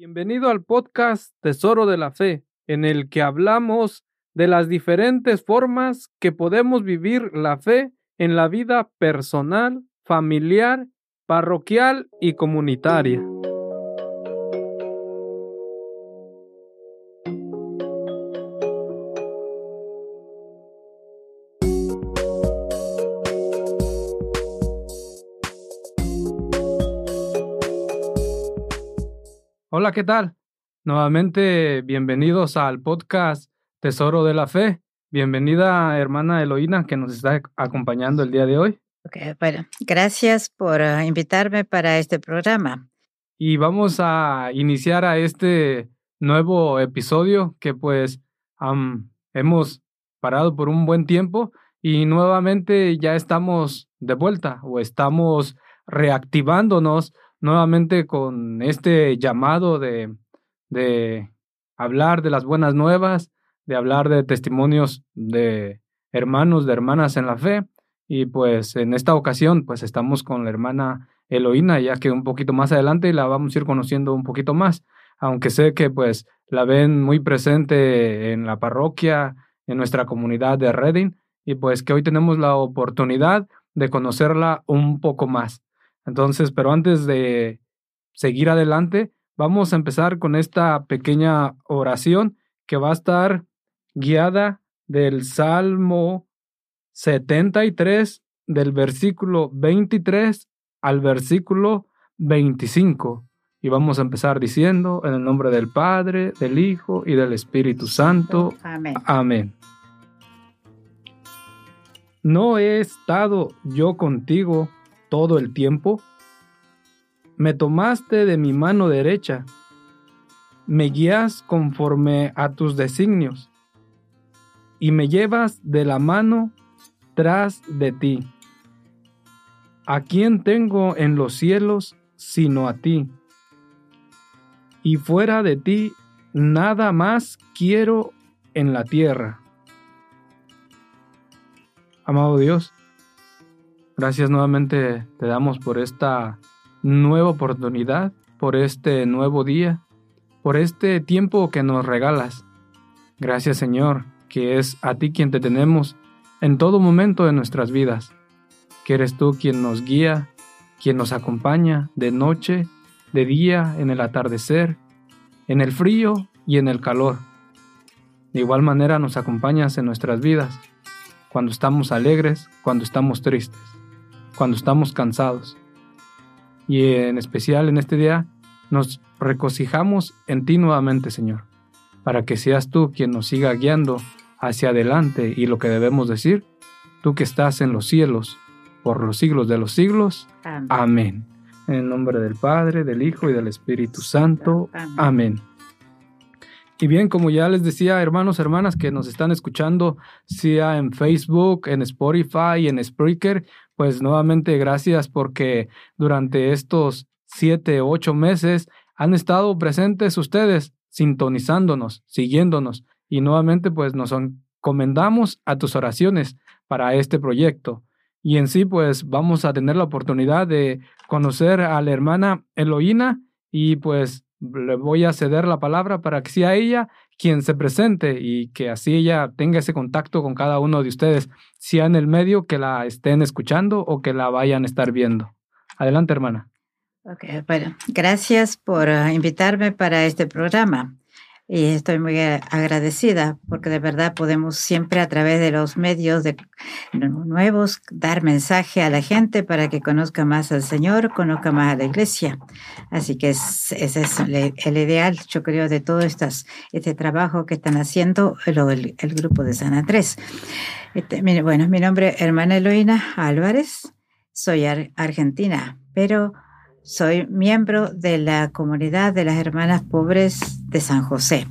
Bienvenido al podcast Tesoro de la Fe, en el que hablamos de las diferentes formas que podemos vivir la fe en la vida personal, familiar, parroquial y comunitaria. Hola, ¿qué tal? Nuevamente, bienvenidos al podcast Tesoro de la Fe. Bienvenida, hermana Eloína, que nos está acompañando el día de hoy. Okay, bueno, gracias por uh, invitarme para este programa. Y vamos a iniciar a este nuevo episodio que pues hemos parado por un buen tiempo y nuevamente ya estamos de vuelta o estamos reactivándonos nuevamente con este llamado de, de hablar de las buenas nuevas, de hablar de testimonios de hermanos, de hermanas en la fe. Y pues en esta ocasión, pues estamos con la hermana Eloína, ya que un poquito más adelante la vamos a ir conociendo un poquito más, aunque sé que pues la ven muy presente en la parroquia, en nuestra comunidad de Reading, y pues que hoy tenemos la oportunidad de conocerla un poco más. Entonces, pero antes de seguir adelante, vamos a empezar con esta pequeña oración que va a estar guiada del Salmo 73, del versículo 23 al versículo 25. Y vamos a empezar diciendo, en el nombre del Padre, del Hijo y del Espíritu Santo. Amén. Amén. ¿No he estado yo contigo todo el tiempo? Me tomaste de mi mano derecha, me guías conforme a tus designios, y me llevas de la mano tras de ti. ¿A quién tengo en los cielos sino a ti? Y fuera de ti nada más quiero en la tierra. Amado Dios, Gracias nuevamente te damos por esta nueva oportunidad, por este nuevo día, por este tiempo que nos regalas. Gracias Señor, que es a ti quien te tenemos en todo momento de nuestras vidas, que eres tú quien nos guía, quien nos acompaña de noche, de día, en el atardecer, en el frío y en el calor. De igual manera nos acompañas en nuestras vidas, cuando estamos alegres, cuando estamos tristes cuando estamos cansados. Y en especial en este día nos regocijamos en ti nuevamente, Señor, para que seas tú quien nos siga guiando hacia adelante y lo que debemos decir, tú que estás en los cielos, por los siglos de los siglos. Amén. En el nombre del Padre, del Hijo y del Espíritu Santo. Amén. Y bien, como ya les decía, hermanos, hermanas que nos están escuchando, sea en Facebook, en Spotify, en Spreaker, pues nuevamente gracias porque durante estos siete, ocho meses han estado presentes ustedes, sintonizándonos, siguiéndonos. Y nuevamente pues nos encomendamos a tus oraciones para este proyecto. Y en sí pues vamos a tener la oportunidad de conocer a la hermana Eloína y pues le voy a ceder la palabra para que sea ella quien se presente y que así ella tenga ese contacto con cada uno de ustedes, sea en el medio que la estén escuchando o que la vayan a estar viendo. Adelante, hermana. Ok, bueno, gracias por ah, invitarme para este programa y estoy muy agradecida porque de verdad podemos siempre a través de los medios nuevos dar mensaje a la gente para que conozca más al Señor, conozca más a la iglesia. Así que ese es el, ideal, yo creo, de todo estas, este trabajo que están haciendo el, el grupo de San Andrés. Este, bueno, mi nombre es hermana Eloína Álvarez, soy argentina, pero soy miembro de la comunidad de las hermanas pobres de San José,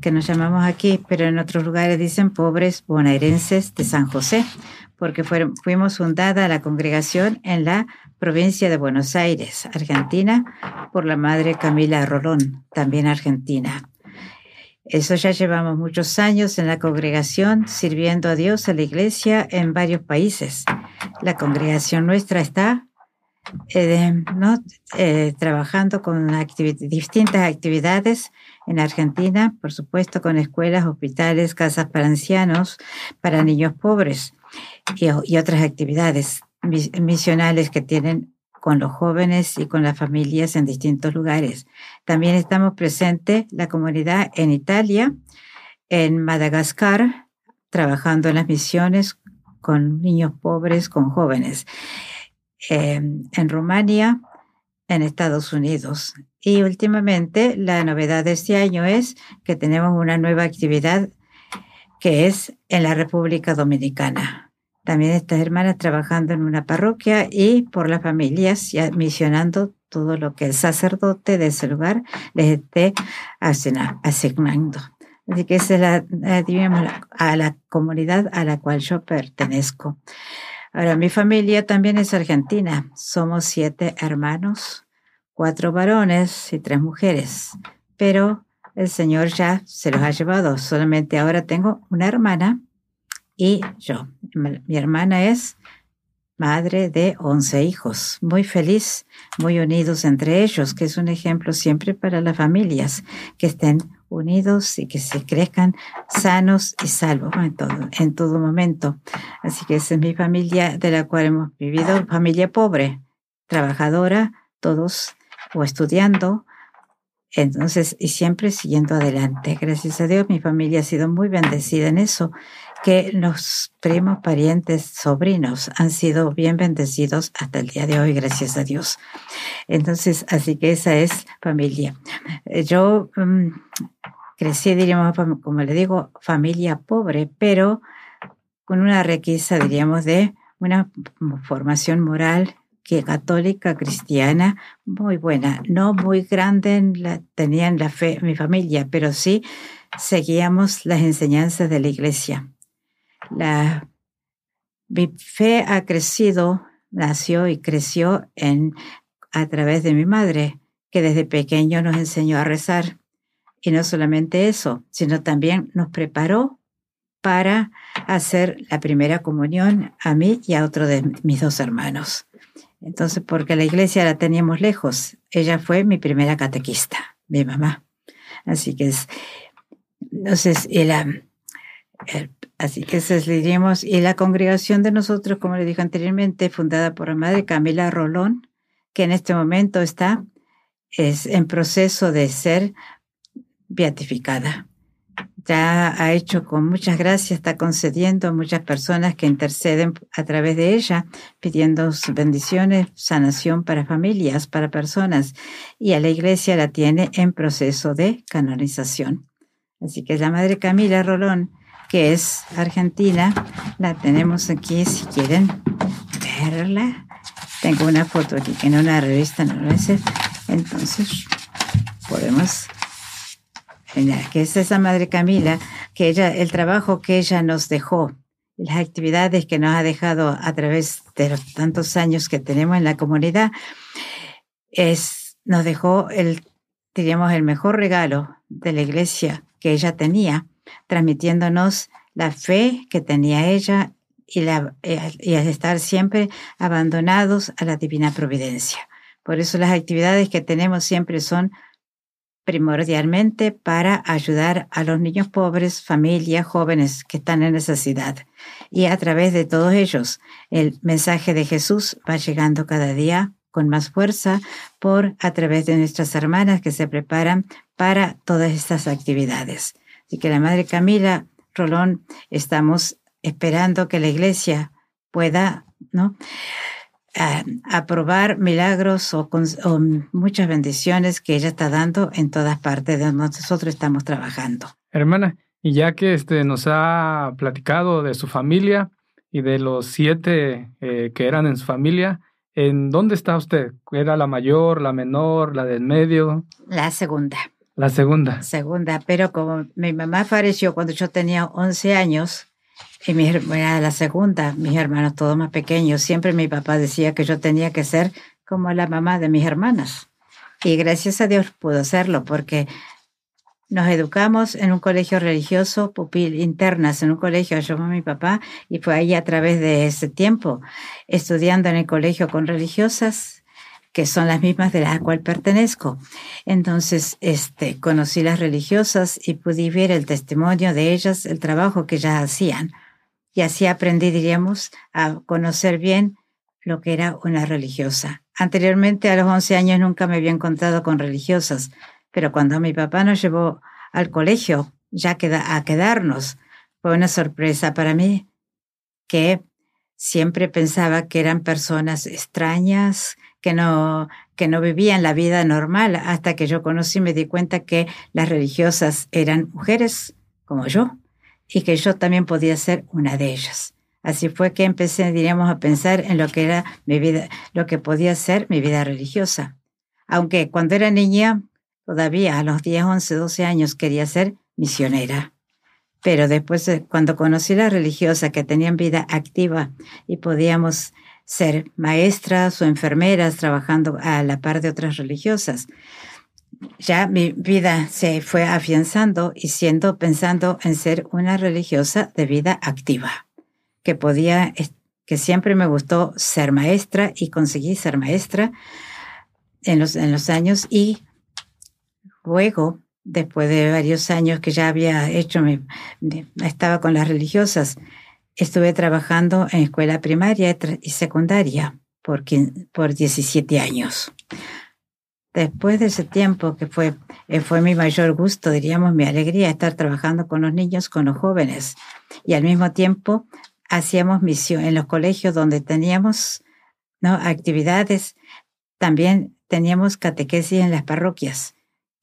que nos llamamos aquí, pero en otros lugares dicen pobres bonaerenses de San José, porque fuimos fundada la congregación en la provincia de Buenos Aires, Argentina, por la madre Camila Rolón, también argentina. Eso ya llevamos muchos años en la congregación sirviendo a Dios a la iglesia en varios países. La congregación nuestra está ¿no? Eh, trabajando con distintas actividades en Argentina, por supuesto, con escuelas, hospitales, casas para ancianos, para niños pobres y, y otras actividades misionales que tienen con los jóvenes y con las familias en distintos lugares. También estamos presentes la comunidad en Italia, en Madagascar, trabajando en las misiones con niños pobres, con jóvenes. Em, en Rumania, en Estados Unidos. Y últimamente la novedad de este año es que tenemos una nueva actividad que es en la República Dominicana. También estas hermanas trabajando en una parroquia y por las familias, ya misionando todo lo que el sacerdote de ese lugar les esté asignando. Así que esa es la, a la comunidad a la cual yo pertenezco. Ahora, mi familia también es argentina. Somos siete hermanos, cuatro varones y tres mujeres. Pero el Señor ya se los ha llevado. Solamente ahora tengo una hermana y yo. Mi hermana es madre de once hijos, muy feliz, muy unidos entre ellos, que es un ejemplo siempre para las familias, que estén unidos y que se crezcan sanos y salvos en todo, en todo momento. Así que esa es mi familia de la cual hemos vivido, familia pobre, trabajadora, todos o estudiando, entonces, y siempre siguiendo adelante. Gracias a Dios, mi familia ha sido muy bendecida en eso que los primos, parientes, sobrinos han sido bien bendecidos hasta el día de hoy, gracias a Dios. Entonces, así que esa es familia. Eh, yo mm, crecí, diríamos, como le digo, familia pobre, pero con una riqueza, diríamos, de una formación moral que católica, cristiana, muy buena, no muy grande, en la, tenían la fe mi familia, pero sí seguíamos las enseñanzas de la iglesia. La, mi fe ha crecido, nació y creció en, a través de mi madre, que desde pequeño nos enseñó a rezar. Y no solamente eso, sino también nos preparó para hacer la primera comunión a mí y a otro de mis dos hermanos. Entonces, porque la iglesia la teníamos lejos, ella fue mi primera catequista, mi mamá. Así que es, entonces, el, Así que eso diríamos, y la congregación de nosotros, como le dije anteriormente, fundada por la madre Camila Rolón, que en este momento está es en proceso de ser beatificada. Ya ha hecho con muchas gracias, está concediendo a muchas personas que interceden a través de ella, pidiendo bendiciones, sanación para familias, para personas, y a la iglesia la tiene en proceso de canonización. Así que la Madre Camila Rolón que es argentina. La tenemos aquí si quieren verla. Tengo una foto aquí en una revista, no lo sé. Entonces, podemos que es esa madre Camila, que ella, el trabajo que ella nos dejó, las actividades que nos ha dejado a través de los tantos años que tenemos en la comunidad, es, nos dejó el, diríamos, el mejor regalo de la iglesia que ella tenía, transmitiéndonos la fe que tenía ella y, la, y estar siempre abandonados a la divina providencia. Por eso las actividades que tenemos siempre son primordialmente para ayudar a los niños pobres, familias, jóvenes que están en necesidad. Y a través de todos ellos, el mensaje de Jesús va llegando cada día con más fuerza por a través de nuestras hermanas que se preparan para todas estas actividades. Así que la Madre Camila Rolón, estamos esperando que la Iglesia pueda, ¿no? aprobar milagros o, muchas bendiciones que ella está dando en todas partes de donde nosotros estamos trabajando. Hermana, y ya que este, nos ha platicado de su familia y de los siete eh, que eran en su familia, ¿en dónde está usted? ¿Era la mayor, la menor, la del medio? La segunda. La segunda. Segunda, pero como mi mamá falleció cuando yo tenía 11 años, y mi era la segunda, mis hermanos todos más pequeños, siempre mi papá decía que yo tenía que ser como la mamá de mis hermanas. Y gracias a Dios pudo hacerlo, porque nos educamos en un colegio religioso, pupil internas, en un colegio, yo mi papá, y fue ahí a través de ese tiempo, estudiando en el colegio con religiosas, que son las mismas de las cual pertenezco. Entonces, este, conocí las religiosas y pude ver el testimonio de ellas, el trabajo que ellas hacían. Y así aprendí, diríamos, a conocer bien lo que era una religiosa. Anteriormente, a los 11 años, nunca me había encontrado con religiosas, pero cuando mi papá nos llevó al colegio, ya a quedarnos, fue una sorpresa para mí que siempre pensaba que eran personas extrañas, que no, que no vivían la vida normal, hasta que yo conocí y me di cuenta que las religiosas eran mujeres como yo y que yo también podía ser una de ellas. Así fue que empecé, diríamos, a pensar en lo que era mi vida, lo que podía ser mi vida religiosa. Aunque cuando era niña, todavía a los 10, 11, 12 años quería ser misionera. Pero después, cuando conocí las religiosas que tenían vida activa y podíamos ser maestras o enfermeras trabajando a la par de otras religiosas, ya mi vida se fue afianzando y siendo pensando en ser una religiosa de vida activa, que podía, que siempre me gustó ser maestra y conseguí ser maestra en los, en los años y luego después de varios años que ya había hecho, me, estaba con las religiosas, estuve trabajando en escuela primaria y secundaria por, por 17 años. Después de ese tiempo, que fue, eh, fue mi mayor gusto, diríamos, mi alegría, estar trabajando con los niños, con los jóvenes. Y al mismo tiempo hacíamos misión en los colegios donde teníamos ¿no? actividades. También teníamos catequesis en las parroquias.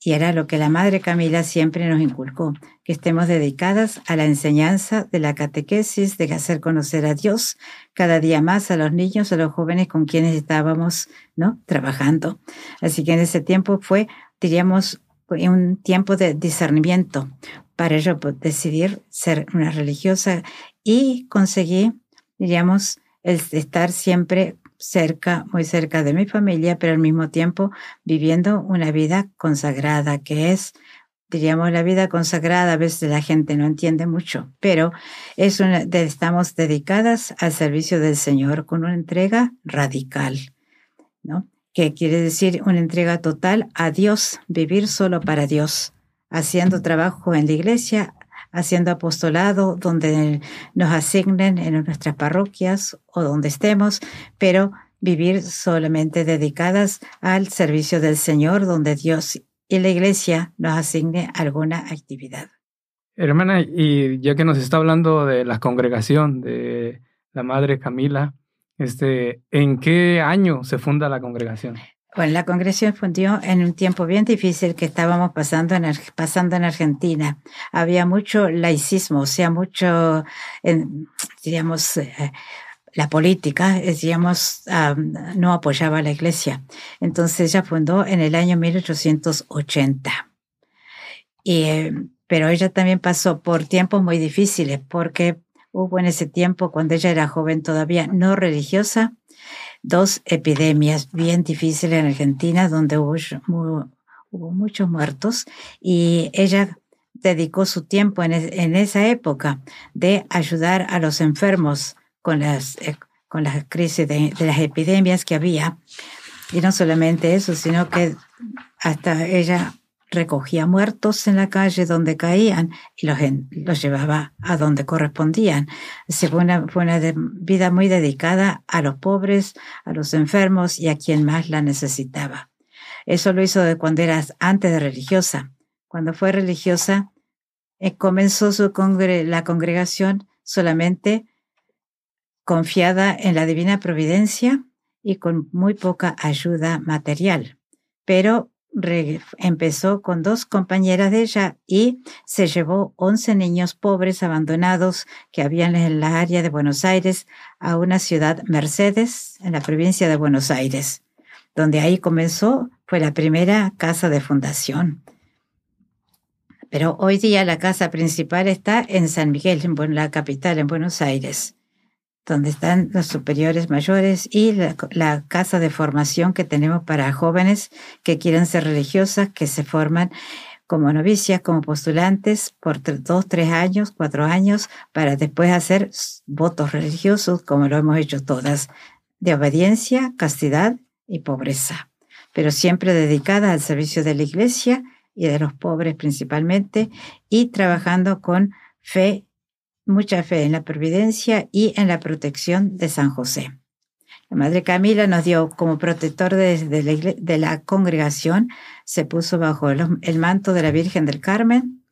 Y era lo que la Madre Camila siempre nos inculcó, que estemos dedicadas a la enseñanza de la catequesis, de hacer conocer a Dios cada día más a los niños, a los jóvenes con quienes estábamos ¿no? trabajando. Así que en ese tiempo fue, diríamos, un tiempo de discernimiento para yo decidir ser una religiosa y conseguí, diríamos, el estar siempre cerca, muy cerca de mi familia, pero al mismo tiempo viviendo una vida consagrada, que es, diríamos, la vida consagrada, a veces la gente no entiende mucho, pero es estamos dedicadas al servicio del Señor con una entrega radical, ¿no? Que quiere decir una entrega total a Dios, vivir solo para Dios, haciendo trabajo en la iglesia, haciendo apostolado donde nos asignen en nuestras parroquias o donde estemos, pero vivir solamente dedicadas al servicio del Señor, donde Dios y la iglesia nos asigne alguna actividad. Hermana, y ya que nos está hablando de la congregación de la Madre Camila, este, ¿en qué año se funda la congregación? Bueno, la congregación fundió en un tiempo bien difícil que estábamos pasando en, pasando en Argentina. Había mucho laicismo, o sea, mucho, digamos, eh, la política, digamos, no apoyaba a la iglesia. Entonces ella fundó en el año 1880. Y, eh, pero ella también pasó por tiempos muy difíciles porque hubo en ese tiempo, cuando ella era joven todavía no religiosa, dos epidemias bien difíciles en Argentina donde hubo, hubo muchos muertos y ella dedicó su tiempo en, en, esa época de ayudar a los enfermos con las, eh, con las crisis de, de, las epidemias que había. Y no solamente eso, sino que hasta ella recogía muertos en la calle donde caían y los, los llevaba a donde correspondían. fue una, fue vida muy dedicada a los pobres, a los enfermos y a quien más la necesitaba. Eso lo hizo de cuando era antes de religiosa. Cuando fue religiosa, eh, comenzó su la congregación solamente confiada en la divina providencia y con muy poca ayuda material. Pero empezó con dos compañeras de ella y se llevó 11 niños pobres abandonados que habían en la área de Buenos Aires a una ciudad Mercedes, en la provincia de Buenos Aires, donde ahí comenzó, fue la primera casa de fundación. Pero hoy día la casa principal está en San Miguel, en la capital, en Buenos Aires donde están los superiores mayores y la, casa de formación que tenemos para jóvenes que quieren ser religiosas, que se forman como novicias, como postulantes por dos, tres años, cuatro años, para después hacer votos religiosos, como lo hemos hecho todas, de obediencia, castidad y pobreza, pero siempre dedicada al servicio de la iglesia y de los pobres principalmente, y trabajando con fe, mucha fe en la providencia y en la protección de San José. La Madre Camila nos dio como protector de, la, congregación, se puso bajo el manto de la Virgen del Carmen,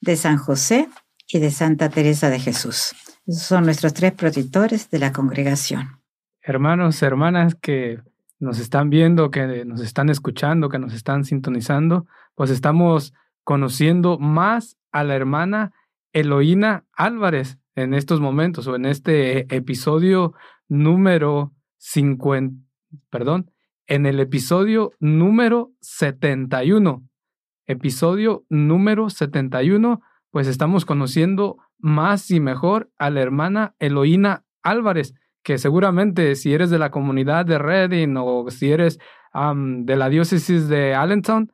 de San José y de Santa Teresa de Jesús. Esos son nuestros tres protectores de la congregación. Hermanos, hermanas que nos están viendo, que nos están escuchando, que nos están sintonizando, pues estamos conociendo más a la hermana Eloína Álvarez en estos momentos o en este episodio número 50, perdón, en el episodio número 71. Episodio número 71, pues estamos conociendo más y mejor a la hermana Eloína Álvarez, que seguramente si eres de la comunidad de Reading o si eres de la diócesis de Allentown,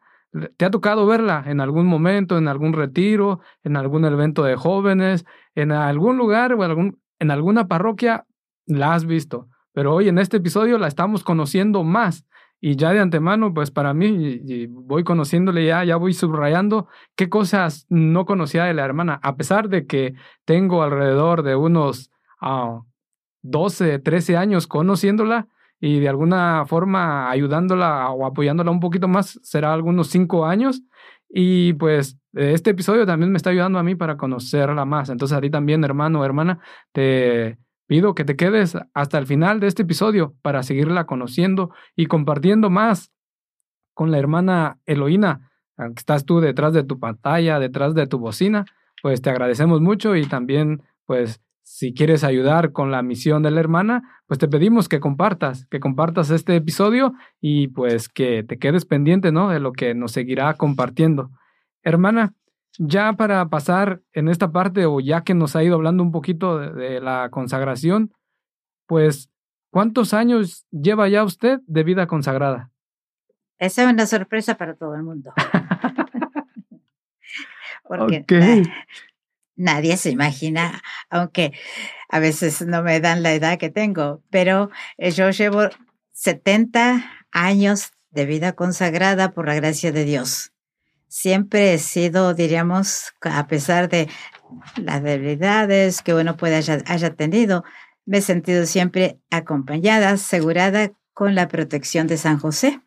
te ha tocado verla en algún momento, en algún retiro, en algún evento de jóvenes, en algún lugar o en alguna parroquia, la has visto. Pero hoy en este episodio la estamos conociendo más. Y ya de antemano, pues para mí, voy conociéndole ya, ya voy subrayando qué cosas no conocía de la hermana, a pesar de que tengo alrededor de unos 12, ah, 13 años conociéndola y de alguna forma ayudándola o apoyándola un poquito más, será algunos 5 años. Y pues este episodio también me está ayudando a mí para conocerla más. Entonces a ti también, hermano o hermana, te Pido que te quedes hasta el final de este episodio para seguirla conociendo y compartiendo más con la hermana Eloína. Estás tú detrás de tu pantalla, detrás de tu bocina, pues te agradecemos mucho y también, pues, si quieres ayudar con la misión de la hermana, pues te pedimos que compartas, que compartas este episodio y pues que te quedes pendiente, ¿no? De lo que nos seguirá compartiendo. Hermana, ya para pasar en esta parte, o ya que nos ha ido hablando un poquito de, la consagración, pues, ¿cuántos años lleva ya usted de vida consagrada? Esa es una sorpresa para todo el mundo. Porque nadie se imagina, aunque a veces no me dan la edad que tengo, pero eh, yo llevo 70 años de vida consagrada por la gracia de Dios siempre he sido, diríamos, a pesar de las debilidades que uno puede haya, tenido, me he sentido siempre acompañada, asegurada con la protección de San José,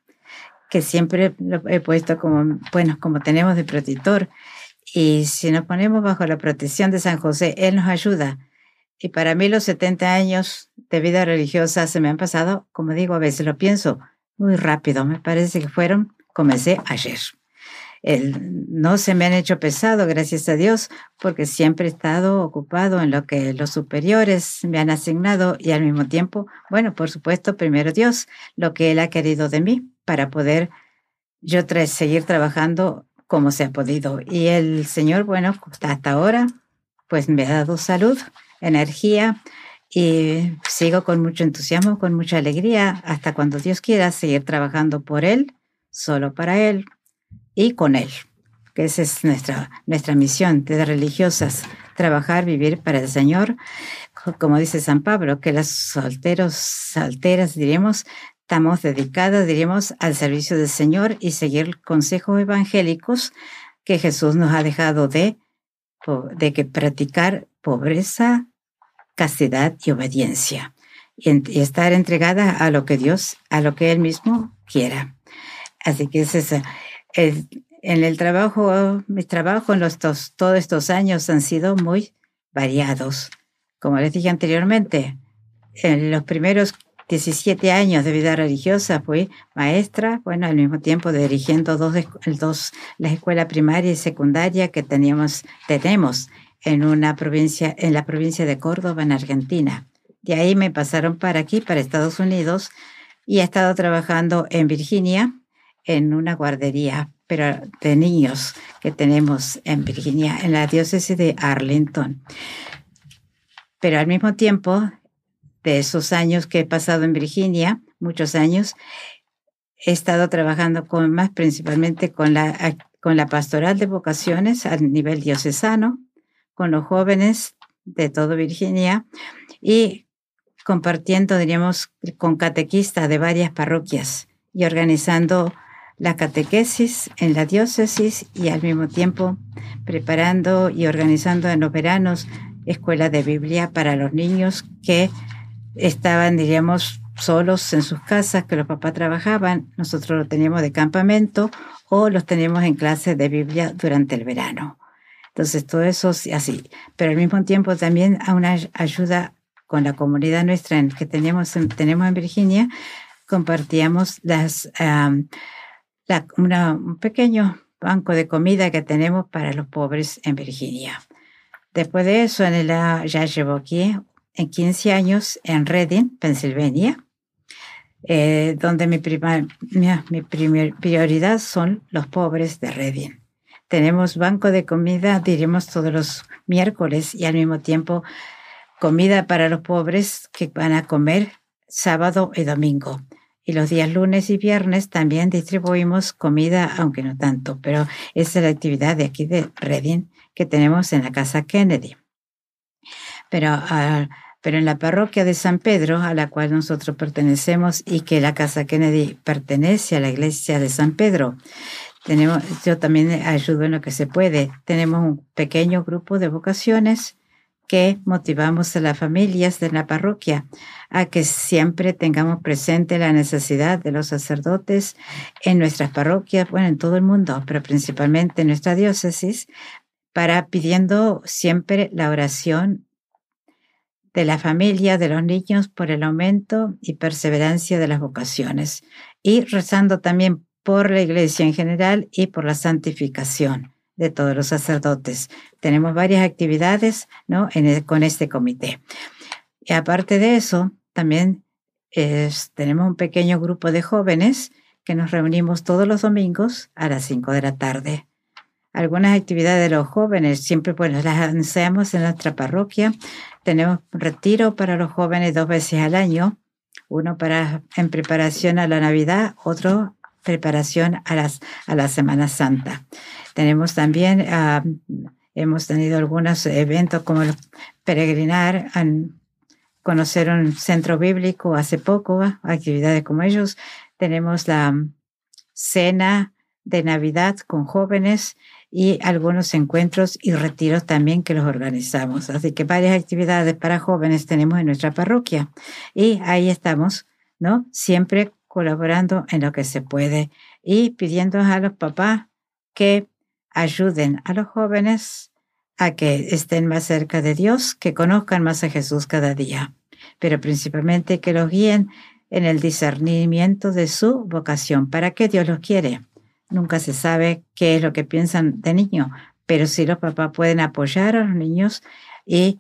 que siempre lo he puesto como, bueno, como tenemos de protector. Y si nos ponemos bajo la protección de San José, Él nos ayuda. Y para mí los 70 años de vida religiosa se me han pasado, como digo, a veces lo pienso, muy rápido. Me parece que fueron, comencé ayer no se me han hecho pesado, gracias a Dios, porque siempre he estado ocupado en lo que los superiores me han asignado y al mismo tiempo, bueno, por supuesto, primero Dios, lo que Él ha querido de mí para poder yo seguir trabajando como se ha podido. Y el Señor, bueno, hasta ahora, pues me ha dado salud, energía y sigo con mucho entusiasmo, con mucha alegría, hasta cuando Dios quiera seguir trabajando por Él, solo para Él, y con Él, que esa es nuestra, nuestra misión de religiosas, trabajar, vivir para el Señor, como dice San Pablo, que las solteros, solteras, diremos, estamos dedicadas, diríamos, al servicio del Señor y seguir consejos evangélicos que Jesús nos ha dejado de, de que practicar pobreza, castidad y obediencia. Y, estar entregada a lo que Dios, a lo que Él mismo quiera. Así que es esa en el trabajo, mi trabajo en los todos estos años han sido muy variados. Como les dije anteriormente, en los primeros 17 años de vida religiosa fui maestra, bueno, al mismo tiempo dirigiendo dos, dos las escuelas primaria y secundaria que teníamos, tenemos en una provincia, en la provincia de Córdoba, en Argentina. De ahí me pasaron para aquí, para Estados Unidos, y he estado trabajando en Virginia, en una guardería pero de niños que tenemos en Virginia, en la diócesis de Arlington. Pero al mismo tiempo, de esos años que he pasado en Virginia, muchos años, he estado trabajando con más principalmente con la, con la pastoral de vocaciones a nivel diocesano, con los jóvenes de todo Virginia y compartiendo, diríamos, con catequistas de varias parroquias y organizando la catequesis en la diócesis y al mismo tiempo preparando y organizando en los veranos escuela de Biblia para los niños que estaban, diríamos, solos en sus casas, que los papás trabajaban, nosotros lo teníamos de campamento o los teníamos en clases de Biblia durante el verano. Entonces, todo eso así. Pero al mismo tiempo también a una ayuda con la comunidad nuestra que tenemos en, tenemos en Virginia, compartíamos las, un pequeño banco de comida que tenemos para los pobres en Virginia. Después de eso, en el, ya en 15 años en Reading, Pensilvania, eh, donde mi, prioridad son los pobres de Reading. Tenemos banco de comida, diríamos todos los miércoles y al mismo tiempo comida para los pobres que van a comer sábado y domingo. Y los días lunes y viernes también distribuimos comida, aunque no tanto, pero esa es la actividad de aquí de Reading que tenemos en la Casa Kennedy. Pero, ah, pero en la parroquia de San Pedro, a la cual nosotros pertenecemos y que la Casa Kennedy pertenece a la iglesia de San Pedro, tenemos, yo también ayudo en lo que se puede. Tenemos un pequeño grupo de vocaciones que motivamos a las familias de la parroquia a que siempre tengamos presente la necesidad de los sacerdotes en nuestras parroquias, bueno, en todo el mundo, pero principalmente en nuestra diócesis, para pidiendo siempre la oración de la familia, de los niños, por el aumento y perseverancia de las vocaciones, y rezando también por la iglesia en general y por la santificación de todos los sacerdotes. Tenemos varias actividades ¿no? con este comité. Y aparte de eso, también tenemos un pequeño grupo de jóvenes que nos reunimos todos los domingos a las 5 de la tarde. Algunas actividades de los jóvenes siempre pues, las anunciamos en nuestra parroquia. Tenemos retiro para los jóvenes dos veces al año, uno para en preparación a la Navidad, otro preparación a, las, a la Semana Santa. Tenemos también, ah, hemos tenido algunos eventos como el peregrinar, conocer un centro bíblico hace poco, actividades como ellos. Tenemos la cena de Navidad con jóvenes y algunos encuentros y retiros también que los organizamos. Así que varias actividades para jóvenes tenemos en nuestra parroquia y ahí estamos, ¿no? Siempre colaborando en lo que se puede y pidiendo a los papás que ayuden a los jóvenes a que estén más cerca de Dios, que conozcan más a Jesús cada día, pero principalmente que los guíen en el discernimiento de su vocación. ¿Para qué Dios los quiere? Nunca se sabe qué es lo que piensan de niño, pero sí los papás pueden apoyar a los niños y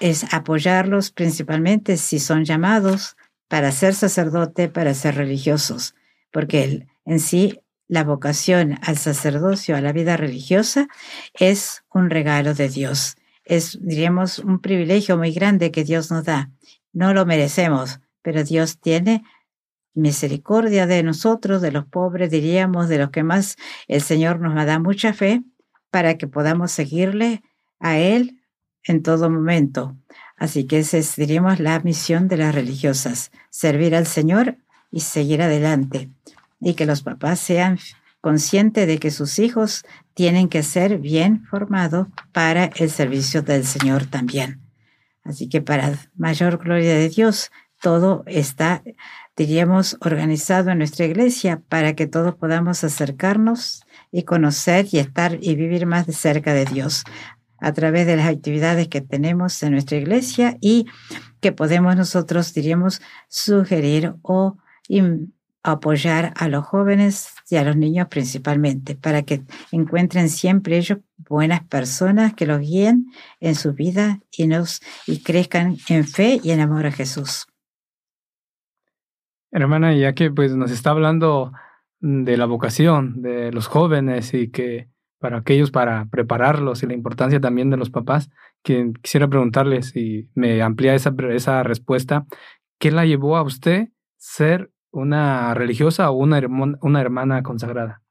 es apoyarlos principalmente si son llamados para ser sacerdote, para ser religiosos, porque en sí la vocación al sacerdocio, a la vida religiosa, es un regalo de Dios. Es, diríamos, un privilegio muy grande que Dios nos da. No lo merecemos, pero Dios tiene misericordia de nosotros, de los pobres, diríamos, de los que más el Señor nos da mucha fe para que podamos seguirle a Él en todo momento. Así que esa es, diríamos, la misión de las religiosas, servir al Señor y seguir adelante. Y que los papás sean conscientes de que sus hijos tienen que ser bien formados para el servicio del Señor también. Así que para mayor gloria de Dios, todo está, diríamos, organizado en nuestra iglesia para que todos podamos acercarnos y conocer y estar y vivir más de cerca de Dios a través de las actividades que tenemos en nuestra iglesia y que podemos nosotros, diríamos, sugerir o apoyar a los jóvenes y a los niños principalmente, para que encuentren siempre ellos buenas personas que los guíen en su vida y, nos, y crezcan en fe y en amor a Jesús. Hermana, ya que pues nos está hablando de la vocación de los jóvenes y que para aquellos, para prepararlos y la importancia también de los papás, quisiera preguntarles si me amplía esa, esa respuesta, ¿qué la llevó a usted ser una religiosa o una hermana consagrada?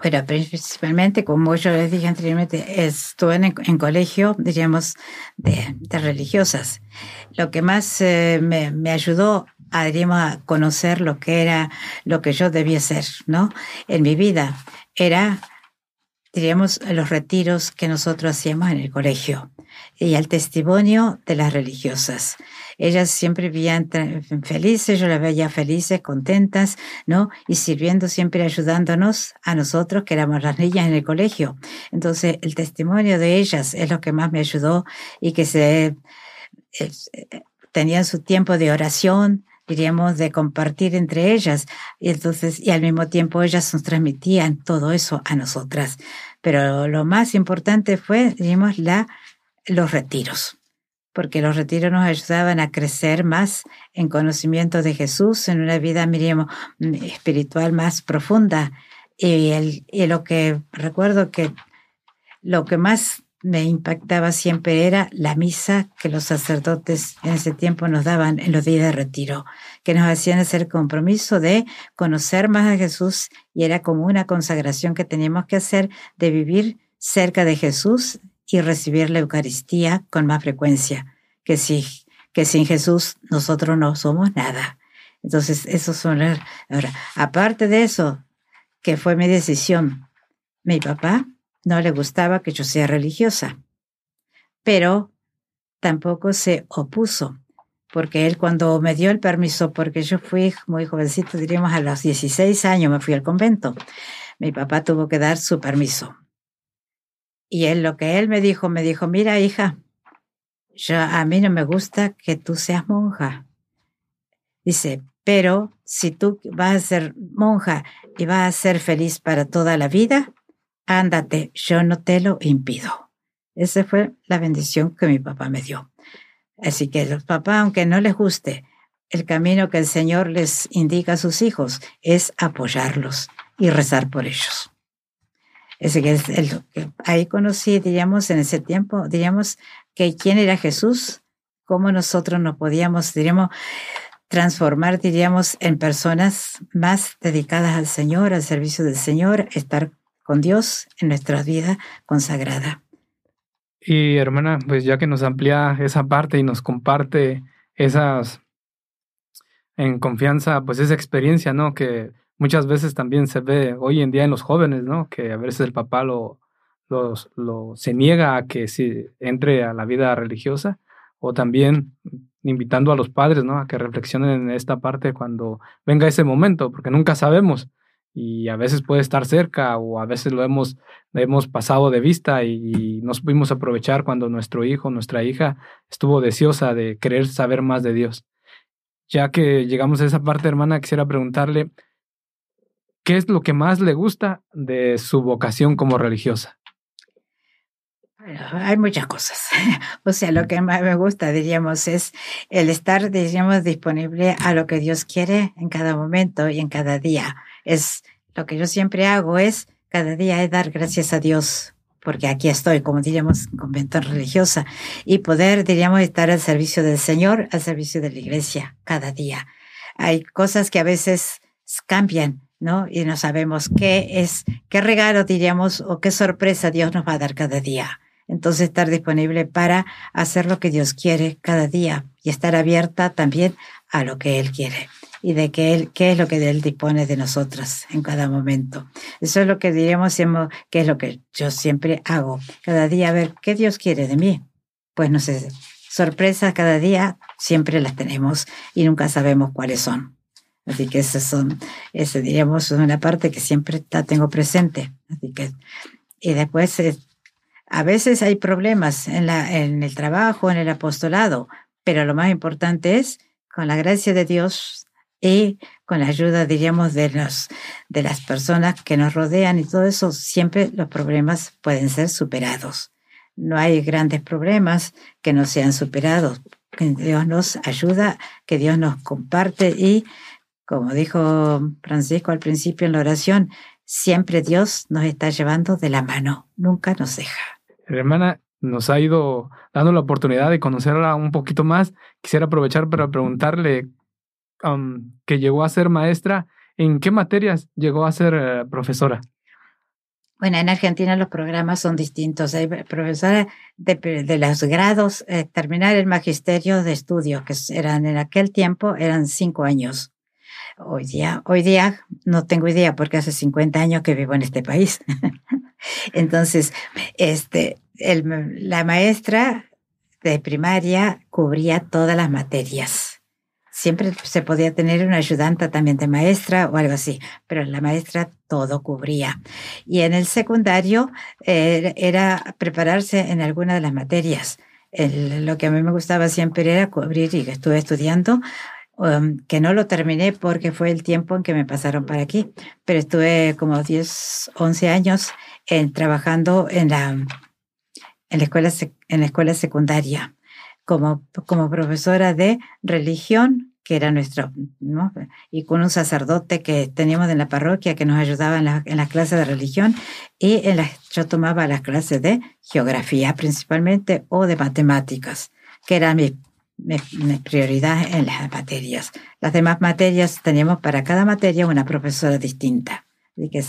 Bueno, principalmente, como yo les dije anteriormente, estuve en, en colegio, diríamos, de, de, religiosas. Lo que más eh, me, me, ayudó a, diríamos, a conocer lo que era, lo que yo debía ser, ¿no? En mi vida era, diríamos, los retiros que nosotros hacíamos en el colegio y el testimonio de las religiosas. Ellas siempre vivían felices, yo las veía felices, contentas, ¿no? Y sirviendo siempre ayudándonos a nosotros, que éramos las niñas en el colegio. Entonces, el testimonio de ellas es lo que más me ayudó y que se tenían su tiempo de oración, diríamos, de compartir entre ellas. Y entonces, y al mismo tiempo ellas nos transmitían todo eso a nosotras. Pero lo más importante fue, diríamos, la, los retiros porque los retiros nos ayudaban a crecer más en conocimiento de Jesús, en una vida, miríamos, espiritual más profunda. Y, y lo que recuerdo que lo que más me impactaba siempre era la misa que los sacerdotes en ese tiempo nos daban en los días de retiro, que nos hacían hacer compromiso de conocer más a Jesús y era como una consagración que teníamos que hacer de vivir cerca de Jesús y recibir la Eucaristía con más frecuencia, que, si, que sin Jesús nosotros no somos nada. Entonces, eso son... Ahora, aparte de eso, que fue mi decisión, mi papá no le gustaba que yo sea religiosa, pero tampoco se opuso, porque él cuando me dio el permiso, porque yo fui muy jovencito, diríamos a los 16 años me fui al convento, mi papá tuvo que dar su permiso. Y él lo que él me dijo, me dijo, mira hija, yo, a mí no me gusta que tú seas monja. Dice, pero si tú vas a ser monja y vas a ser feliz para toda la vida, ándate, yo no te lo impido. Esa fue la bendición que mi papá me dio. Así que los papás, aunque no les guste, el camino que el Señor les indica a sus hijos es apoyarlos y rezar por ellos. Ese que es el, que ahí conocí, diríamos, en ese tiempo, diríamos, que quién era Jesús, cómo nosotros nos podíamos, diríamos, transformar, diríamos, en personas más dedicadas al Señor, al servicio del Señor, estar con Dios en nuestra vida consagrada. Y hermana, pues ya que nos amplía esa parte y nos comparte esas en confianza, pues esa experiencia, ¿no? Que muchas veces también se ve hoy en día en los jóvenes, ¿no? Que a veces el papá lo, lo, se niega a que se entre a la vida religiosa o también invitando a los padres, ¿no? A que reflexionen en esta parte cuando venga ese momento, porque nunca sabemos y a veces puede estar cerca o a veces lo hemos, hemos pasado de vista y, nos pudimos aprovechar cuando nuestro hijo, nuestra hija estuvo deseosa de querer saber más de Dios. Ya que llegamos a esa parte, hermana, quisiera preguntarle, ¿qué es lo que más le gusta de su vocación como religiosa? hay muchas cosas. O sea, lo que más me gusta, diríamos, es el estar, diríamos, disponible a lo que Dios quiere en cada momento y en cada día. Es lo que yo siempre hago es cada día es dar gracias a Dios porque aquí estoy, como diríamos, convento religiosa, y poder, diríamos, estar al servicio del Señor, al servicio de la iglesia, cada día. Hay cosas que a veces cambian, ¿no? Y no sabemos qué es, qué regalo diríamos o qué sorpresa Dios nos va a dar cada día. Entonces estar disponible para hacer lo que Dios quiere cada día y estar abierta también a lo que Él quiere y de que él, qué es lo que Él dispone de nosotras en cada momento. Eso es lo que diríamos, que es lo que yo siempre hago. Cada día a ver qué Dios quiere de mí. Pues no sé, sorpresas cada día siempre las tenemos y nunca sabemos cuáles son. Así que esas son, ese diríamos, es una parte que siempre la tengo presente. Así que, y después, eh, a veces hay problemas en, la, en el trabajo, en el apostolado, pero lo más importante es, con la gracia de Dios y con la ayuda, diríamos, de, los, de las personas que nos rodean y todo eso, siempre los problemas pueden ser superados. No hay grandes problemas que no sean superados. Que Dios nos ayuda, que Dios nos comparte y como dijo Francisco al principio en la oración, siempre Dios nos está llevando de la mano, nunca nos deja. Hermana, nos ha ido dando la oportunidad de conocerla un poquito más. Quisiera aprovechar para preguntarle um, que llegó a ser maestra, ¿en qué materias llegó a ser eh, profesora? Bueno, en Argentina los programas son distintos. Hay profesores de, los grados, eh, terminar el magisterio de estudio, que eran en aquel tiempo, eran cinco años. Hoy día, hoy día no tengo idea porque hace 50 años que vivo en este país. Entonces, este, el, la maestra de primaria cubría todas las materias siempre se podía tener una ayudanta también de maestra o algo así, pero la maestra todo cubría. Y en el secundario eh, era prepararse en alguna de las materias. lo que a mí me gustaba siempre era cubrir y estuve estudiando, um, que no lo terminé porque fue el tiempo en que me pasaron para aquí, pero estuve como 10, 11 años en, trabajando en la, en la, escuela, en la escuela secundaria como, como profesora de religión, que era nuestro, ¿no? y con un sacerdote que teníamos en la parroquia que nos ayudaba en, la, en las clases de religión, y en la, yo tomaba las clases de geografía principalmente o de matemáticas, que era mi, mi, prioridad en las materias. Las demás materias teníamos para cada materia una profesora distinta. Y que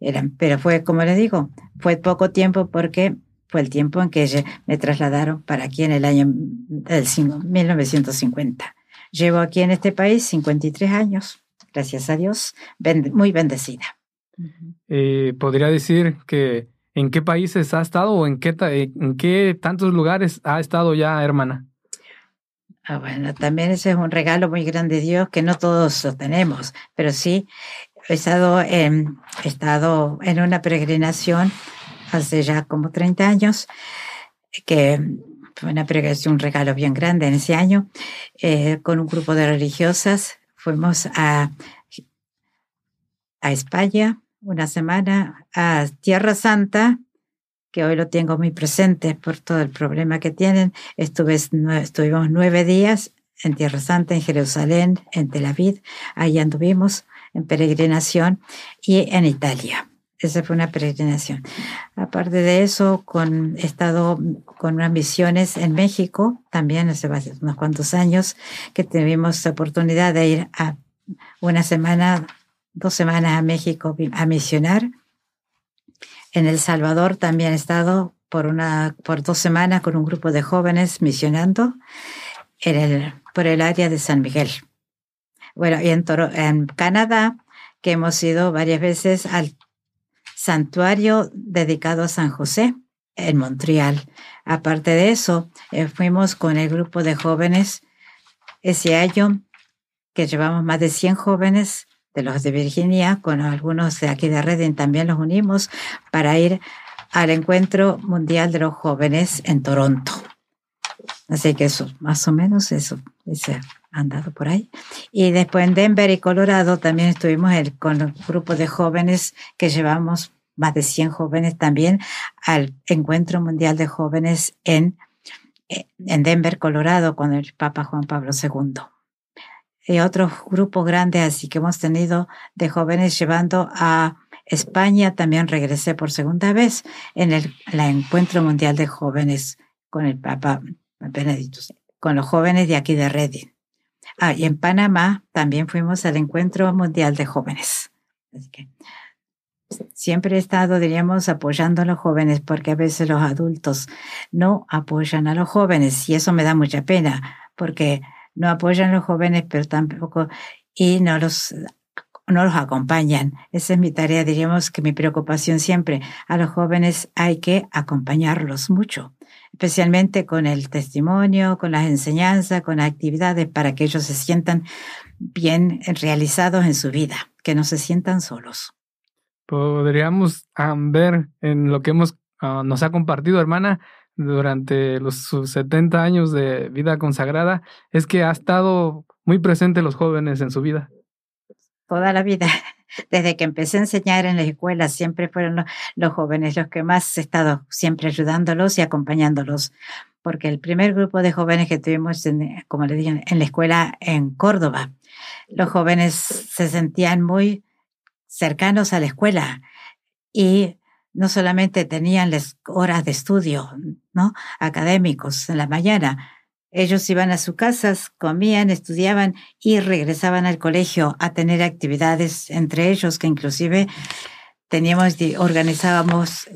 eran, pero fue, como les digo, fue poco tiempo porque fue el tiempo en que me trasladaron para aquí en el año del 1950. Llevo aquí en este país 53 años, gracias a Dios, muy bendecida. Eh, ¿Podría decir que en qué países ha estado o en qué, en qué tantos lugares ha estado ya, hermana? Ah, bueno, también ese es un regalo muy grande de Dios que no todos lo tenemos, pero sí he estado en, estado en una peregrinación hace ya como 30 años, que fue una peregrinación, un regalo bien grande en ese año, eh, con un grupo de religiosas. Fuimos a, a España una semana, a Tierra Santa, que hoy lo tengo muy presente por todo el problema que tienen. Estuve, estuvimos nueve días en Tierra Santa, en Jerusalén, en Tel Aviv. Ahí anduvimos en peregrinación y en Italia. Esa fue una peregrinación. Aparte de eso, con, he estado con unas misiones en México, también hace unos cuantos años, que tuvimos la oportunidad de ir a una semana, dos semanas a México a misionar. En El Salvador también he estado por, una, por dos semanas con un grupo de jóvenes misionando en el, por el área de San Miguel. Bueno, y en, Canadá, que hemos ido varias veces al santuario dedicado a San José en Montreal. Aparte de eso, eh, fuimos con el grupo de jóvenes ese año, que llevamos más de 100 jóvenes de los de Virginia, con algunos de aquí de Reading también los unimos para ir al encuentro mundial de los jóvenes en Toronto. Así que eso, más o menos eso, ese andado por ahí. Y después en Denver y Colorado también estuvimos el, con el grupo de jóvenes que llevamos más de 100 jóvenes también al Encuentro Mundial de Jóvenes en, eh, en Denver, Colorado, con el Papa Juan Pablo II. Y otro grupo grande así que hemos tenido de jóvenes llevando a España, también regresé por segunda vez en el, Encuentro Mundial de Jóvenes con el Papa Benedicto, con los jóvenes de aquí de Reading. Ah, y en Panamá también fuimos al Encuentro Mundial de Jóvenes. Así que siempre he estado, diríamos, apoyando a los jóvenes porque a veces los adultos no apoyan a los jóvenes y eso me da mucha pena porque no apoyan a los jóvenes pero tampoco y no los no los acompañan. Esa es mi tarea, diríamos que mi preocupación siempre. A los jóvenes hay que acompañarlos mucho, especialmente con el testimonio, con las enseñanzas, con actividades para que ellos se sientan bien realizados en su vida, que no se sientan solos podríamos ver en lo que hemos, ah, nos ha compartido, hermana, durante los, sus 70 años de vida consagrada, es que ha estado muy presente los jóvenes en su vida. Toda la vida. Desde que empecé a enseñar en la escuela, siempre fueron los, jóvenes los que más he estado siempre ayudándolos y acompañándolos. Porque el primer grupo de jóvenes que tuvimos, como le dije, en la escuela en Córdoba, los jóvenes se sentían muy cercanos a la escuela y no solamente tenían las horas de estudio, ¿no? Académicos en la mañana. Ellos iban a sus casas, comían, estudiaban y regresaban al colegio a tener actividades entre ellos que inclusive teníamos, organizábamos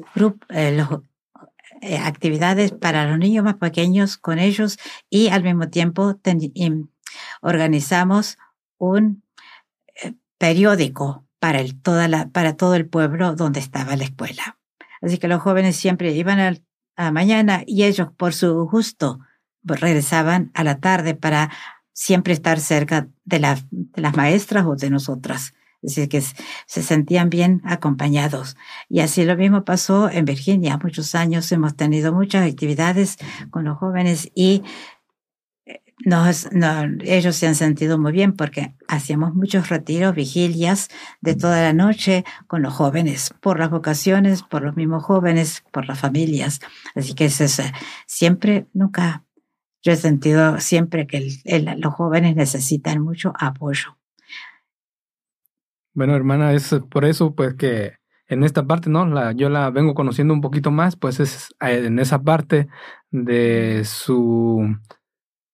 eh, eh, actividades para los niños más pequeños con ellos y al mismo tiempo organizamos un eh, periódico para, el, toda la, para todo el pueblo donde estaba la escuela. Así que los jóvenes siempre iban a, la mañana y ellos por su gusto regresaban a la tarde para siempre estar cerca de, de las maestras o de nosotras. Es decir, que se sentían bien acompañados. Y así lo mismo pasó en Virginia. Muchos años hemos tenido muchas actividades con los jóvenes y eh, nos, ellos se han sentido muy bien porque hacíamos muchos retiros, vigilias de toda la noche con los jóvenes, por las vocaciones, por los mismos jóvenes, por las familias. Así que es, es siempre, nunca, yo he sentido siempre que los jóvenes necesitan mucho apoyo. Bueno, hermana, es por eso pues que en esta parte, ¿no? Yo la vengo conociendo un poquito más, pues es en esa parte de su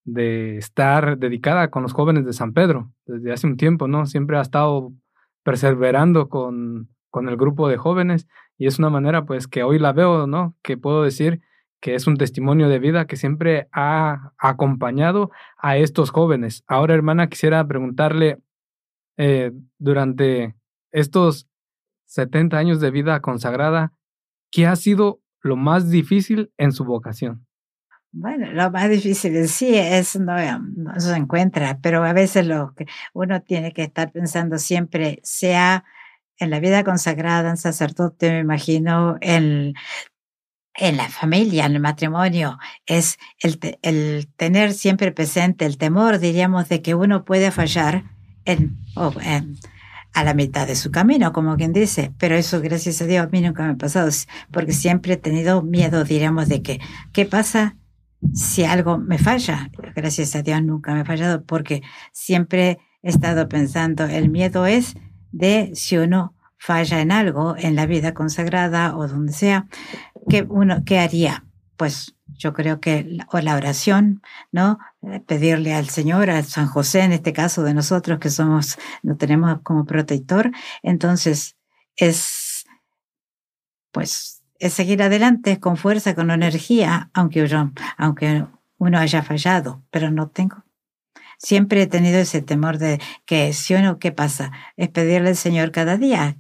de estar dedicada con los jóvenes de San Pedro desde hace un tiempo, ¿no? Siempre ha estado perseverando con, con el grupo de jóvenes y es una manera pues que hoy la veo, ¿no? Que puedo decir que es un testimonio de vida que siempre ha acompañado a estos jóvenes. Ahora, hermana, quisiera preguntarle, eh, durante estos 70 años de vida consagrada, ¿qué ha sido lo más difícil en su vocación? Bueno, lo más difícil en sí es no, no se encuentra, pero a veces lo que uno tiene que estar pensando siempre, sea en la vida consagrada, en sacerdote, me imagino, en, en la familia, en el matrimonio, es el, el tener siempre presente el temor, diríamos, de que uno puede fallar a la mitad de su camino, como quien dice. Pero eso, gracias a Dios, a mí nunca me ha pasado, porque siempre he tenido miedo, diríamos, de que, ¿qué pasa si algo me falla? Gracias a Dios nunca me ha fallado, porque siempre he estado pensando, el miedo es de si uno falla en algo, en la vida consagrada o donde sea, ¿qué, uno, qué haría? Pues yo creo que o la oración, ¿no? Eh, pedirle al Señor, a San José, en este caso de nosotros que somos, lo tenemos como protector, entonces es, pues, es seguir adelante con fuerza, con energía, aunque yo, aunque uno haya fallado, pero no tengo. Siempre he tenido ese temor de que si uno, ¿qué pasa? Es pedirle al Señor cada día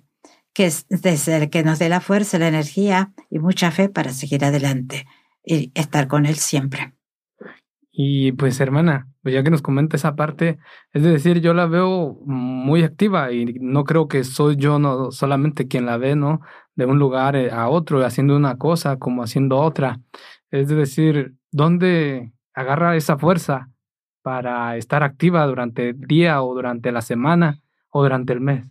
que es desde el que nos dé la fuerza, la energía y mucha fe para seguir adelante y estar con Él siempre. Y pues hermana, pues ya que nos comenta esa parte, es decir, yo la veo muy activa y no creo que soy yo no solamente quien la ve, ¿no? De un lugar eh, a otro, haciendo una cosa como haciendo otra. Es decir, ¿dónde agarra esa fuerza para estar activa durante el día o durante la semana o durante el mes?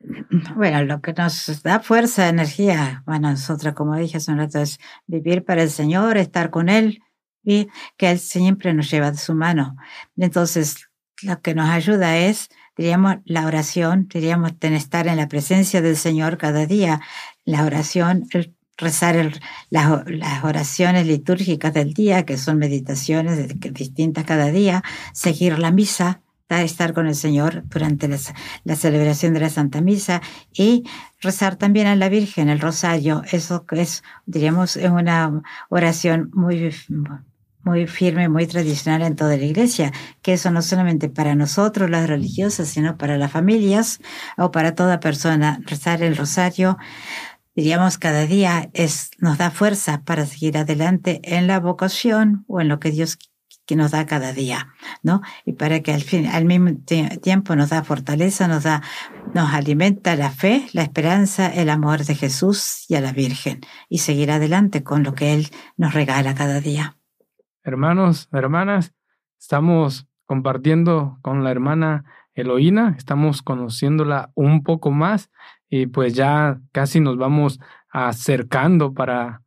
Bueno, lo que nos da fuerza, energía, bueno, nosotros, como dije hace un rato, vivir para el Señor, estar con Él y que Él siempre nos lleva de su mano. Entonces, lo que nos ayuda es, diríamos, la oración, diríamos, estar en la presencia del Señor cada día, la oración, el rezar las, las, oraciones litúrgicas del día, que son meditaciones distintas cada día, seguir la misa, estar con el Señor durante la, celebración de la Santa Misa. Y rezar también a la Virgen el rosario. Eso es, diríamos, es una oración muy, muy firme, muy tradicional en toda la iglesia, que eso no solamente para nosotros, las religiosas, sino para las familias o para toda persona. Rezar el rosario, diríamos, cada día es, nos da fuerza para seguir adelante en la vocación o en lo que Dios que nos da cada día, ¿no? Y para que al fin, al mismo tiempo nos da fortaleza, nos da, nos alimenta la fe, la esperanza, el amor de Jesús y a la Virgen y seguir adelante con lo que Él nos regala cada día. Hermanos, hermanas, estamos compartiendo con la hermana Eloína, estamos conociéndola un poco más y pues ya casi nos vamos acercando para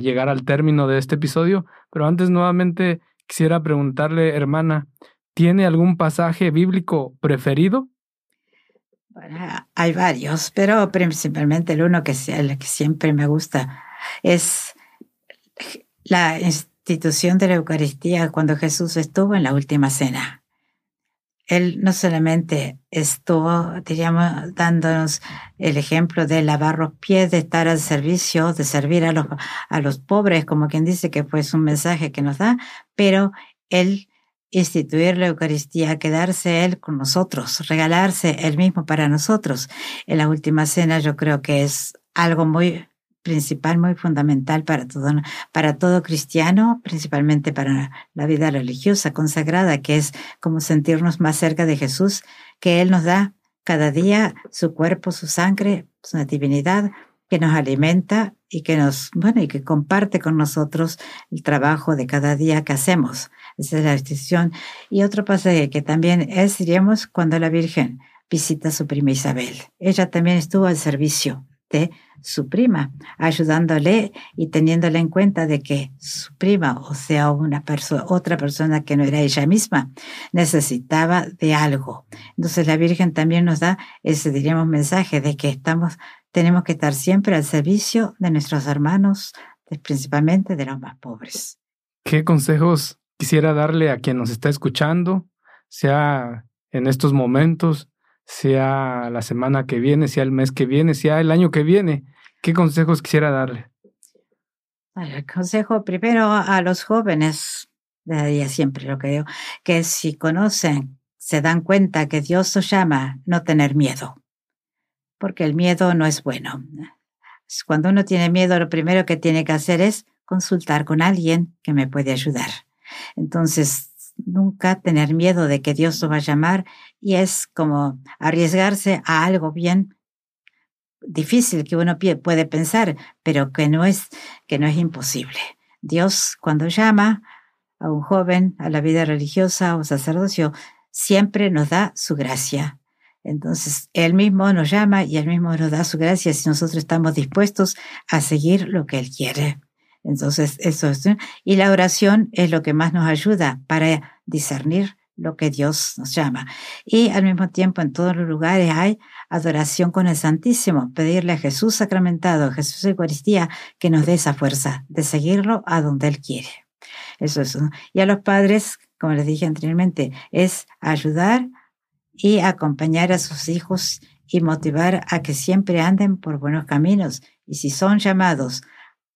llegar al término de este episodio, pero antes nuevamente quisiera preguntarle, hermana, ¿tiene algún pasaje bíblico preferido? Bueno, hay varios, pero principalmente el uno que, el que siempre me gusta es la institución de la Eucaristía cuando Jesús estuvo en la última cena. él no solamente estuvo, diríamos, dándonos el ejemplo de lavar los pies, de estar al servicio, de servir a los, a los pobres, como quien dice que fue un mensaje que nos da, pero él instituir la Eucaristía, quedarse Él con nosotros, regalarse Él mismo para nosotros. En la última cena yo creo que es algo muy principal, muy fundamental para todo, para todo cristiano, principalmente para la vida religiosa consagrada, que es como sentirnos más cerca de Jesús, que Él nos da cada día su cuerpo, su sangre, su divinidad, que nos alimenta y que nos, bueno, y que comparte con nosotros el trabajo de cada día que hacemos. Esa es la distinción. Y otro pasaje que también es, diríamos, cuando la Virgen visita a su prima Isabel. Ella también estuvo al servicio de su prima, ayudándole y teniéndole en cuenta de que su prima, o sea, una persona, otra persona que no era ella misma, necesitaba de algo. Entonces la Virgen también nos da ese, diríamos, mensaje de que estamos, tenemos que estar siempre al servicio de nuestros hermanos, principalmente de los más pobres. ¿Qué consejos quisiera darle a quien nos está escuchando, sea en estos momentos, sea la semana que viene, sea el mes que viene, sea el año que viene. ¿Qué consejos quisiera darle? El consejo primero a los jóvenes, daría siempre lo que digo, que si conocen, se dan cuenta que Dios los llama, no tener miedo, porque el miedo no es bueno. Cuando uno tiene miedo, lo primero que tiene que hacer es consultar con alguien que me puede ayudar. Entonces, nunca tener miedo de que Dios lo va a llamar y es como arriesgarse a algo bien difícil que uno puede pensar, pero que no es, que no es imposible. Dios cuando llama a un joven a la vida religiosa o sacerdocio, siempre nos da su gracia. Entonces, Él mismo nos llama y Él mismo nos da su gracia si nosotros estamos dispuestos a seguir lo que Él quiere. Entonces, eso es. Y la oración es lo que más nos ayuda para discernir lo que Dios nos llama. Y al mismo tiempo, en todos los lugares hay adoración con el Santísimo, pedirle a Jesús sacramentado, a Jesús Eucaristía, que nos dé esa fuerza de seguirlo a donde Él quiere. Eso es. Y a los padres, como les dije anteriormente, es ayudar y acompañar a sus hijos y motivar a que siempre anden por buenos caminos. Y si son llamados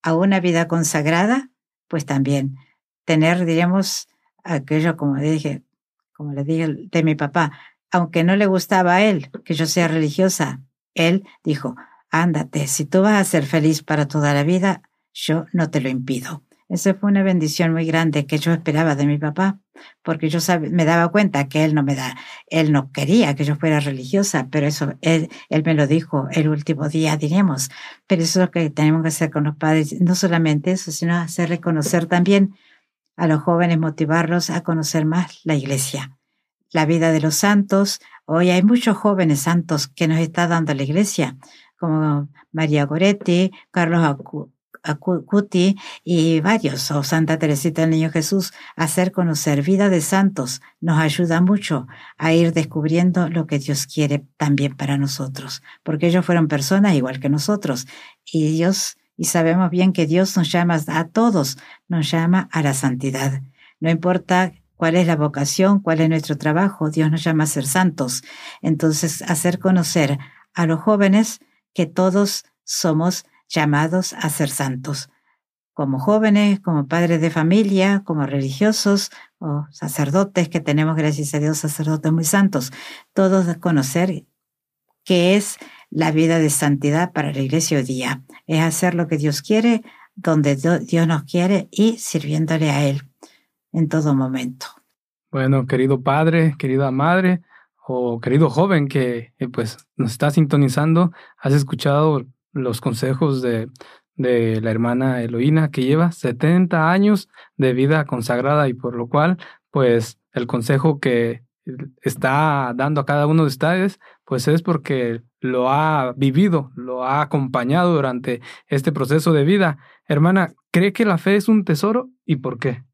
a una vida consagrada, pues también tener, diríamos, aquello como dije, como le dije de mi papá, aunque no le gustaba a él que yo sea religiosa, él dijo, ándate, si tú vas a ser feliz para toda la vida, yo no te lo impido. Esa fue una bendición muy grande que yo esperaba de mi papá, porque yo me daba cuenta que él no me da, él no quería que yo fuera religiosa, pero eso él, él me lo dijo el último día, diríamos. Pero eso es lo que tenemos que hacer con los padres, no solamente eso, sino hacer reconocer también a los jóvenes, motivarlos a conocer más la iglesia, la vida de los santos. Hoy hay muchos jóvenes santos que nos está dando la iglesia, como María Goretti, Carlos Cuti y varios, o Santa Teresita del Niño Jesús, hacer conocer vida de santos nos ayuda mucho a ir descubriendo lo que Dios quiere también para nosotros, porque ellos fueron personas igual que nosotros y Dios, y sabemos bien que Dios nos llama a todos, nos llama a la santidad. No importa cuál es la vocación, cuál es nuestro trabajo, Dios nos llama a ser santos. Entonces, hacer conocer a los jóvenes que todos somos llamados a ser santos, como jóvenes, como padres de familia, como religiosos o sacerdotes, que tenemos, gracias a Dios, sacerdotes muy santos, todos conocer qué es la vida de santidad para la iglesia hoy día. Es hacer lo que Dios quiere, donde Dios nos quiere y sirviéndole a Él en todo momento. Bueno, querido padre, querida madre o querido joven que eh, pues nos está sintonizando, has escuchado los consejos de, de la hermana Eloína, que lleva 70 años de vida consagrada y por lo cual, pues el consejo que está dando a cada uno de ustedes, pues es porque lo ha vivido, lo ha acompañado durante este proceso de vida. Hermana, ¿cree que la fe es un tesoro y por qué?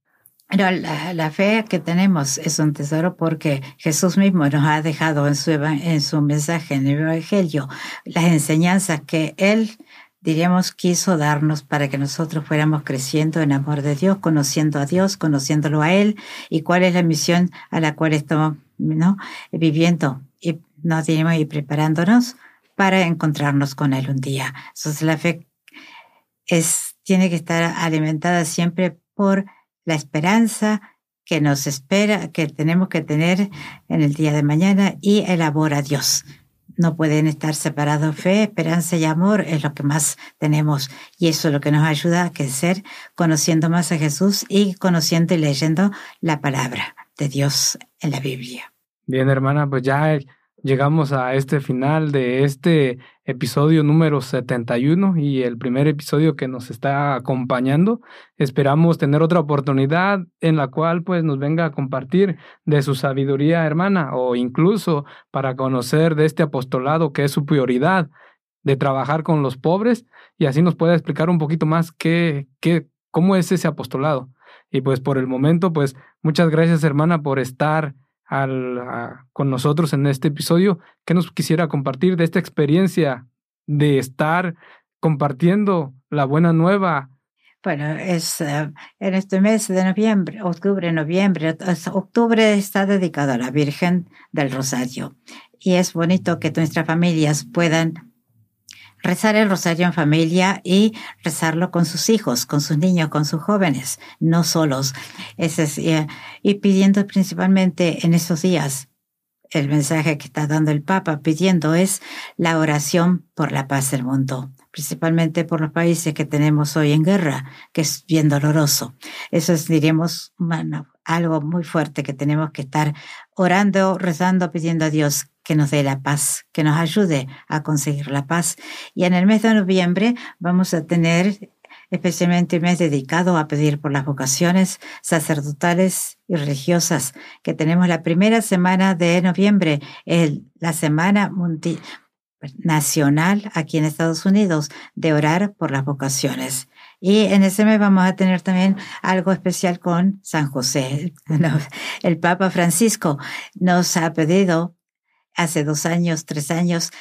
La, fe que tenemos es un tesoro porque Jesús mismo nos ha dejado en su, en su mensaje, en el Evangelio, las enseñanzas que Él, diríamos, quiso darnos para que nosotros fuéramos creciendo en amor de Dios, conociendo a Dios, conociéndolo a Él y cuál es la misión a la cual estamos. Viviendo y nos tenemos y preparándonos para encontrarnos con Él un día. Entonces la fe tiene que estar alimentada siempre por la esperanza que nos espera, que tenemos que tener en el día de mañana y el amor a Dios. No pueden estar separados. Fe, esperanza y amor es lo que más tenemos. Y eso es lo que nos ayuda a crecer conociendo más a Jesús y conociendo y leyendo la palabra de Dios en la Biblia. Bien, hermana, pues ya llegamos a este final de este episodio número 71 y el primer episodio que nos está acompañando. Esperamos tener otra oportunidad en la cual pues nos venga a compartir de su sabiduría hermana o incluso para conocer de este apostolado que es su prioridad de trabajar con los pobres y así nos pueda explicar un poquito más qué, qué, cómo es ese apostolado. Y pues por el momento pues muchas gracias hermana por estar con nosotros en este episodio. ¿Qué nos quisiera compartir de esta experiencia de estar compartiendo la buena nueva? Bueno, es eh, en este mes de noviembre, octubre, noviembre, octubre está dedicado a la Virgen del Rosario. Y es bonito que nuestras familias puedan rezar el rosario en familia y rezarlo con sus hijos, con sus niños, con sus jóvenes, no solos. Eh, y pidiendo principalmente en esos días, el mensaje que está dando el Papa pidiendo es la oración por la paz del mundo, principalmente por los países que tenemos hoy en guerra, que es bien doloroso. Eso es, diríamos, algo muy fuerte que tenemos que estar orando, rezando, pidiendo a Dios que nos dé la paz, que nos ayude a conseguir la paz. Y en el mes de noviembre vamos a tener especialmente un mes dedicado a pedir por las vocaciones sacerdotales y religiosas, que tenemos la primera semana de noviembre, la semana nacional aquí en Estados Unidos de orar por las vocaciones. Y en ese mes vamos a tener también algo especial con San José. El Papa Francisco nos ha pedido hace dos años, tres años,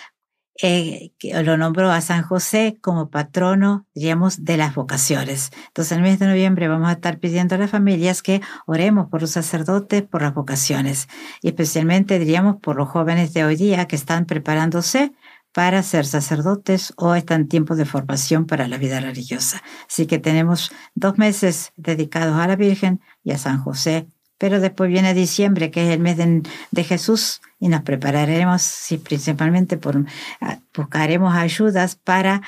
eh, lo nombró a San José como patrono, diríamos, de las vocaciones. Entonces, en el mes de noviembre vamos a estar pidiendo a las familias que oremos por los sacerdotes, por las vocaciones, y especialmente, diríamos, por los jóvenes de hoy día que están preparándose para ser sacerdotes o están en tiempo de formación para la vida religiosa. Así que tenemos dos meses dedicados a la Virgen y a San José pero después viene diciembre, que es el mes de, Jesús, y nos prepararemos, sí, principalmente por, buscaremos ayudas para,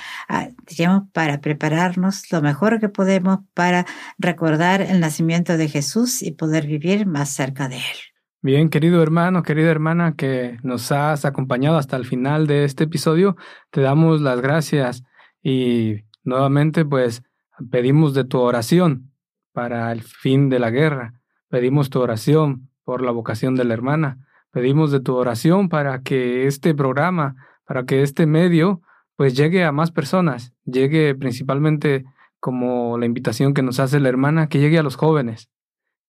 digamos, para prepararnos lo mejor que podemos para recordar el nacimiento de Jesús y poder vivir más cerca de Él. Bien, querido hermano, querida hermana que nos has acompañado hasta el final de este episodio, te damos las gracias y nuevamente pues pedimos de tu oración para el fin de la guerra Pedimos tu oración por la vocación de la hermana. Pedimos de tu oración para que este programa, para que este medio, pues llegue a más personas, llegue principalmente como la invitación que nos hace la hermana, que llegue a los jóvenes,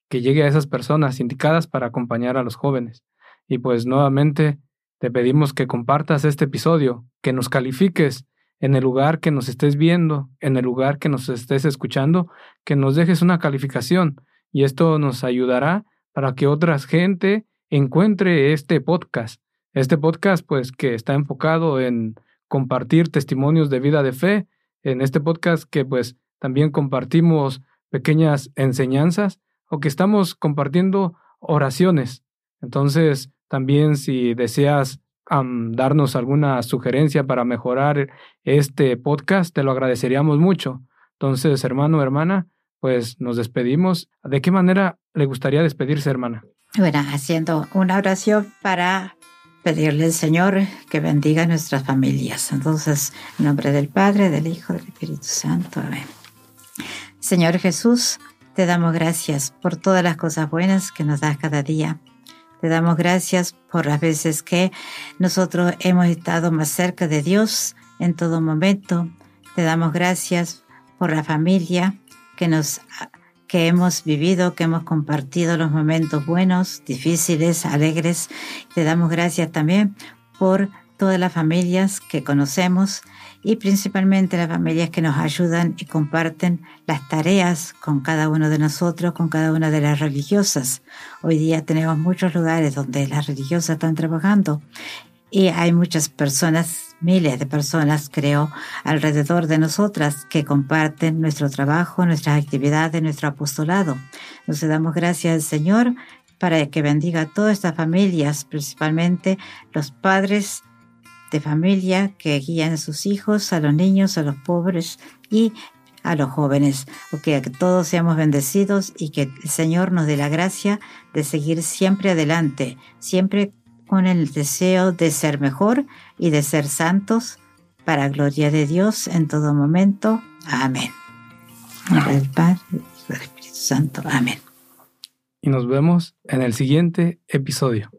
que llegue a esas personas indicadas para acompañar a los jóvenes. Y pues nuevamente te pedimos que compartas este episodio, que nos califiques en el lugar que nos estés viendo, en el lugar que nos estés escuchando, que nos dejes una calificación y esto nos ayudará para que otra gente encuentre este podcast. Este podcast, pues, que está enfocado en compartir testimonios de vida de fe. En este podcast que, pues, también compartimos pequeñas enseñanzas o que estamos compartiendo oraciones. Entonces, también si deseas darnos alguna sugerencia para mejorar este podcast, te lo agradeceríamos mucho. Entonces, hermano, hermana, pues nos despedimos. ¿De qué manera le gustaría despedirse, hermana? Bueno, haciendo una oración para pedirle al Señor que bendiga nuestras familias. Entonces, en nombre del Padre, del Hijo, del Espíritu Santo. Amén. Señor Jesús, te damos gracias por todas las cosas buenas que nos das cada día. Te damos gracias por las veces que nosotros hemos estado más cerca de Dios en todo momento. Te damos gracias por la familia, que nos que hemos vivido, que hemos compartido los momentos buenos, difíciles, alegres. Te damos gracias también por todas las familias que conocemos y principalmente las familias que nos ayudan y comparten las tareas con cada uno de nosotros, con cada una de las religiosas. Hoy día tenemos muchos lugares donde las religiosas están trabajando y hay muchas personas, miles de personas creo, alrededor de nosotras que comparten nuestro trabajo, nuestras actividades, nuestro apostolado. Nos damos gracias al Señor para que bendiga a todas estas familias, principalmente los padres de familia que guían a sus hijos, a los niños, a los pobres y a los jóvenes. O que todos seamos bendecidos y que el Señor nos dé la gracia de seguir siempre adelante, siempre con el deseo de ser mejor y de ser santos para gloria de Dios en todo momento. Amén. del Padre, del Espíritu Santo. Amén. Y nos vemos en el siguiente episodio.